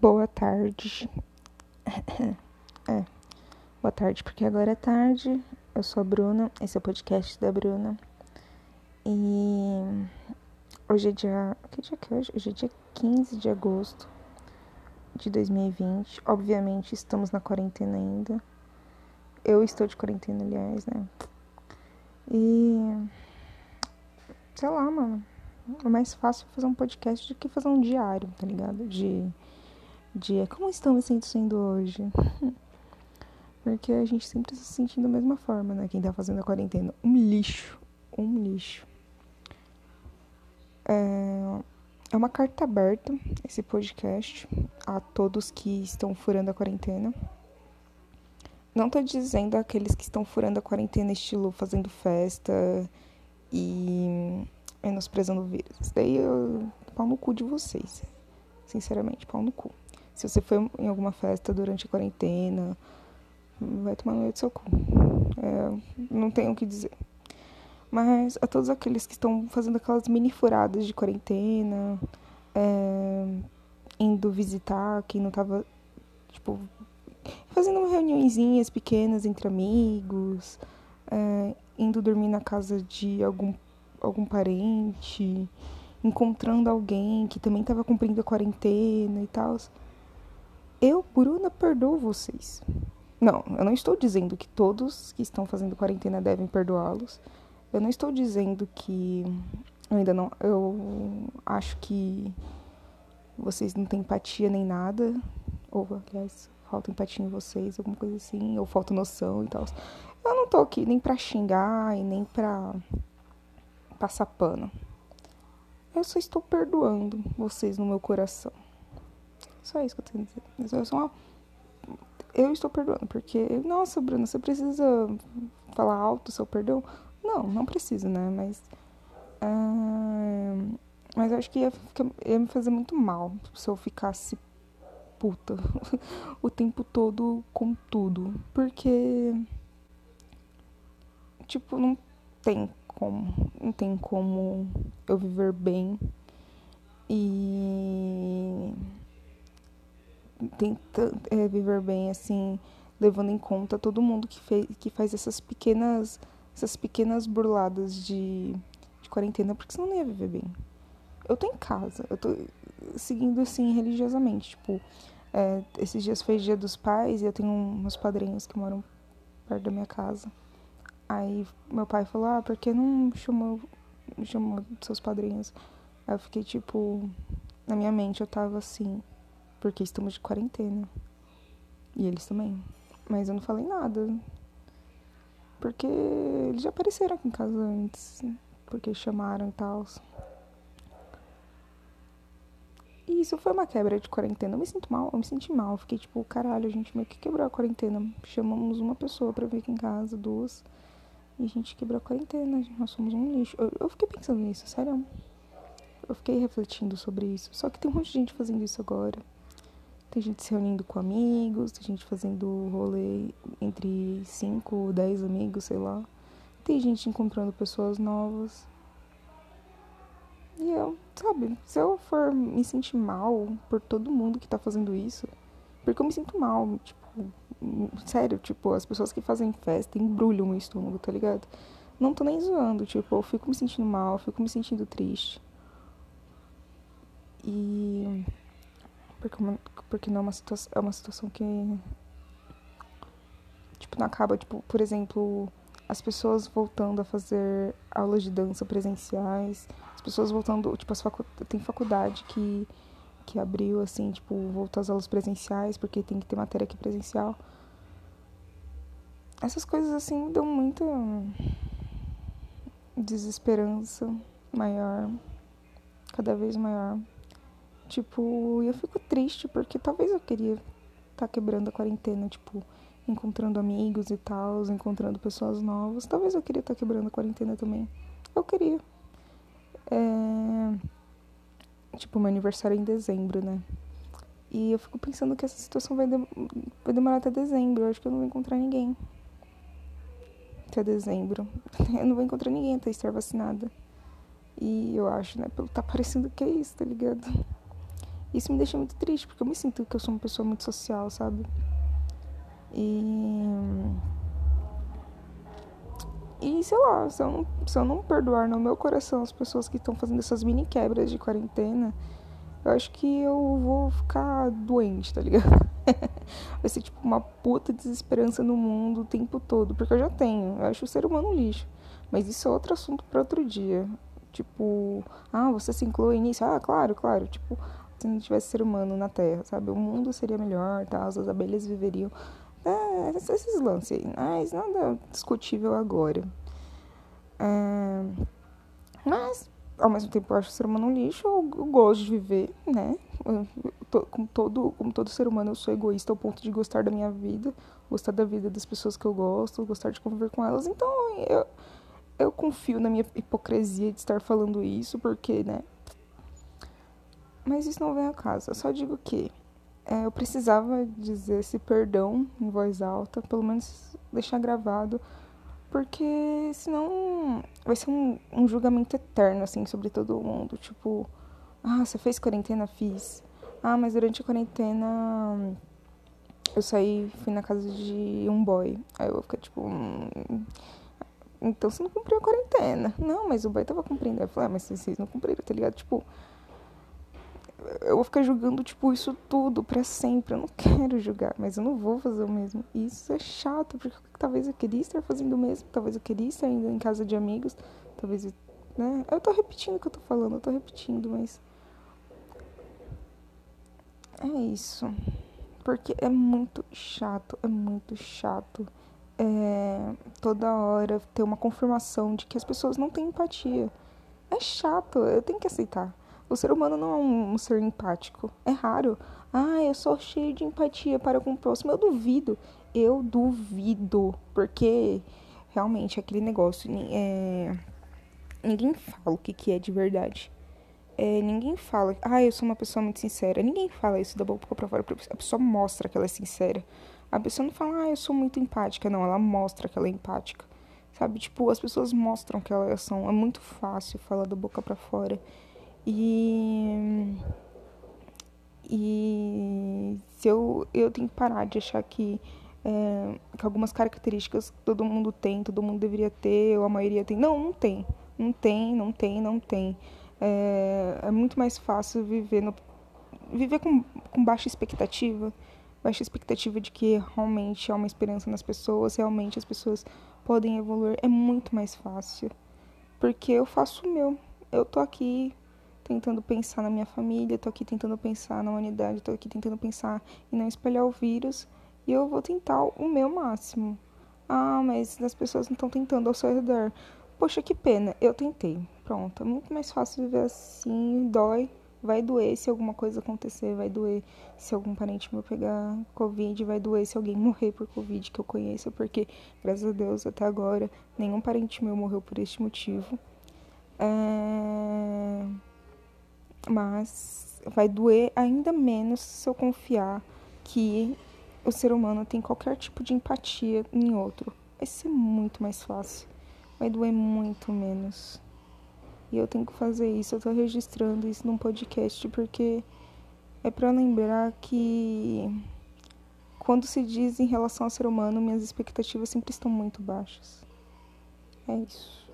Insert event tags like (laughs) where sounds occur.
Boa tarde. É, boa tarde, porque agora é tarde. Eu sou a Bruna, esse é o podcast da Bruna. E hoje é dia. Que dia que é hoje? Hoje é dia 15 de agosto de 2020. Obviamente, estamos na quarentena ainda. Eu estou de quarentena, aliás, né? E. Sei lá, mano. É mais fácil fazer um podcast do que fazer um diário, tá ligado? De dia. Como estão me sentindo hoje? (laughs) Porque a gente sempre se sentindo da mesma forma, né? Quem tá fazendo a quarentena. Um lixo. Um lixo. É, é uma carta aberta esse podcast a todos que estão furando a quarentena. Não tô dizendo aqueles que estão furando a quarentena, estilo fazendo festa e menosprezando o vírus. Daí eu pau no cu de vocês. Sinceramente, pau no cu. Se você foi em alguma festa durante a quarentena, vai tomar no meio do seu cu. É, não tenho o que dizer. Mas a todos aqueles que estão fazendo aquelas mini furadas de quarentena, é, indo visitar quem não tava, tipo, fazendo reuniõezinhas pequenas entre amigos, é, indo dormir na casa de algum, algum parente, encontrando alguém que também estava cumprindo a quarentena e tal. Eu, Bruna, perdoo vocês. Não, eu não estou dizendo que todos que estão fazendo quarentena devem perdoá-los. Eu não estou dizendo que eu ainda não. Eu acho que vocês não têm empatia nem nada. Ou, aliás, falta empatia em vocês, alguma coisa assim. Ou falta noção e tal. Eu não tô aqui nem pra xingar e nem pra passar pano. Eu só estou perdoando vocês no meu coração. Só isso que eu tenho a dizer. Eu, sou uma... eu estou perdoando, porque, nossa, Bruna, você precisa falar alto seu perdão? Não, não precisa, né? Mas. Uh... Mas eu acho que ia, ia me fazer muito mal se eu ficasse puta (laughs) o tempo todo com tudo. Porque. Tipo, não tem como. Não tem como eu viver bem e tenta é, viver bem assim, levando em conta todo mundo que, fez, que faz essas pequenas essas pequenas burladas de, de quarentena, porque senão não ia viver bem. Eu tô em casa, eu tô seguindo assim religiosamente, tipo, é, esses dias foi dia dos pais e eu tenho uns padrinhos que moram perto da minha casa. Aí meu pai falou, ah, por que não chamou, chamou seus padrinhos? Aí eu fiquei tipo, na minha mente eu tava assim, porque estamos de quarentena. E eles também. Mas eu não falei nada. Porque eles já apareceram aqui em casa antes. Porque chamaram e tal. E isso foi uma quebra de quarentena. Eu me sinto mal, eu me senti mal. fiquei tipo, caralho, a gente meio que quebrou a quarentena. Chamamos uma pessoa pra vir aqui em casa, duas. E a gente quebrou a quarentena. Nós somos um lixo. Eu, eu fiquei pensando nisso, sério. Eu fiquei refletindo sobre isso. Só que tem um monte de gente fazendo isso agora. Tem gente se reunindo com amigos, tem gente fazendo rolê entre 5, 10 amigos, sei lá. Tem gente encontrando pessoas novas. E eu, sabe, se eu for me sentir mal por todo mundo que tá fazendo isso, porque eu me sinto mal, tipo, sério, tipo, as pessoas que fazem festa embrulham meu estômago, tá ligado? Não tô nem zoando, tipo, eu fico me sentindo mal, fico me sentindo triste. E porque, porque não é uma situação, é uma situação que tipo não acaba, tipo, por exemplo, as pessoas voltando a fazer aulas de dança presenciais, as pessoas voltando, tipo, as facu tem faculdade que que abriu assim, tipo, voltou às aulas presenciais porque tem que ter matéria aqui presencial. Essas coisas assim dão muita desesperança maior, cada vez maior. Tipo, eu fico triste porque talvez eu queria estar tá quebrando a quarentena, tipo, encontrando amigos e tal, encontrando pessoas novas. Talvez eu queria estar tá quebrando a quarentena também. Eu queria. É... Tipo, meu aniversário é em dezembro, né? E eu fico pensando que essa situação vai, de... vai demorar até dezembro. Eu acho que eu não vou encontrar ninguém. Até dezembro. (laughs) Eu não vou encontrar ninguém até estar vacinada. E eu acho, né? Tá parecendo que é isso, tá ligado? Isso me deixa muito triste, porque eu me sinto que eu sou uma pessoa muito social, sabe? E. E sei lá, se eu, não, se eu não perdoar no meu coração as pessoas que estão fazendo essas mini quebras de quarentena, eu acho que eu vou ficar doente, tá ligado? (laughs) Vai ser tipo uma puta desesperança no mundo o tempo todo, porque eu já tenho. Eu acho o ser humano um lixo. Mas isso é outro assunto para outro dia. Tipo, ah, você se inclui nisso? Ah, claro, claro. Tipo, se não tivesse ser humano na Terra, sabe? O mundo seria melhor, tá? As abelhas viveriam. É, esses lances aí. Mas nada discutível agora. É, mas, ao mesmo tempo, eu acho o ser humano um lixo. Eu, eu gosto de viver, né? Como, todo, como todo ser humano, eu sou egoísta ao ponto de gostar da minha vida, gostar da vida das pessoas que eu gosto, gostar de conviver com elas. Então, eu, eu confio na minha hipocrisia de estar falando isso, porque, né? Mas isso não vem a casa. Eu só digo que é, eu precisava dizer esse perdão em voz alta, pelo menos deixar gravado, porque senão vai ser um, um julgamento eterno, assim, sobre todo mundo. Tipo, ah, você fez quarentena? Fiz. Ah, mas durante a quarentena eu saí, fui na casa de um boy. Aí eu vou ficar tipo. Hum, então você não cumpriu a quarentena. Não, mas o boy tava cumprindo. Aí eu falei, ah, mas vocês não cumpriram, tá ligado? Tipo, eu vou ficar julgando, tipo, isso tudo pra sempre. Eu não quero julgar, mas eu não vou fazer o mesmo. E isso é chato, porque talvez eu queria estar fazendo o mesmo. Talvez eu queria estar indo em casa de amigos. Talvez, né? Eu tô repetindo o que eu tô falando, eu tô repetindo, mas. É isso. Porque é muito chato, é muito chato é, toda hora ter uma confirmação de que as pessoas não têm empatia. É chato, eu tenho que aceitar. O ser humano não é um, ser empático. É raro. Ah, eu sou cheio de empatia para com o próximo. Eu duvido. Eu duvido. Porque realmente aquele negócio. É, ninguém fala o que, que é de verdade. É, ninguém fala, ah, eu sou uma pessoa muito sincera. Ninguém fala isso da boca pra fora. A pessoa mostra que ela é sincera. A pessoa não fala, ah, eu sou muito empática. Não, ela mostra que ela é empática. Sabe? Tipo, as pessoas mostram que elas são. É muito fácil falar da boca para fora. E. E. Se eu, eu tenho que parar de achar que. É, que algumas características todo mundo tem, todo mundo deveria ter, ou a maioria tem. Não, não tem. Não tem, não tem, não tem. É, é muito mais fácil viver no, viver com, com baixa expectativa baixa expectativa de que realmente há uma esperança nas pessoas, realmente as pessoas podem evoluir, é muito mais fácil. Porque eu faço o meu. Eu tô aqui tentando pensar na minha família, tô aqui tentando pensar na humanidade, tô aqui tentando pensar em não espalhar o vírus e eu vou tentar o meu máximo. Ah, mas as pessoas não estão tentando ao seu redor. Poxa, que pena, eu tentei. Pronto, é muito mais fácil viver assim, dói, Vai doer se alguma coisa acontecer, vai doer se algum parente meu pegar Covid, vai doer se alguém morrer por Covid que eu conheça, porque, graças a Deus, até agora, nenhum parente meu morreu por este motivo. É... Mas vai doer ainda menos se eu confiar que o ser humano tem qualquer tipo de empatia em outro. Vai ser muito mais fácil. Vai doer muito menos. E eu tenho que fazer isso, eu tô registrando isso num podcast porque é para lembrar que quando se diz em relação ao ser humano, minhas expectativas sempre estão muito baixas. É isso.